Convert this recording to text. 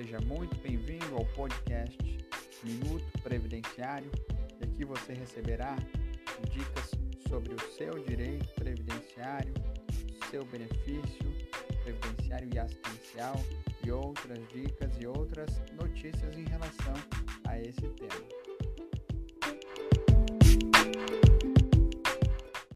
Seja muito bem-vindo ao podcast Minuto Previdenciário. E aqui você receberá dicas sobre o seu direito previdenciário, seu benefício previdenciário e assistencial e outras dicas e outras notícias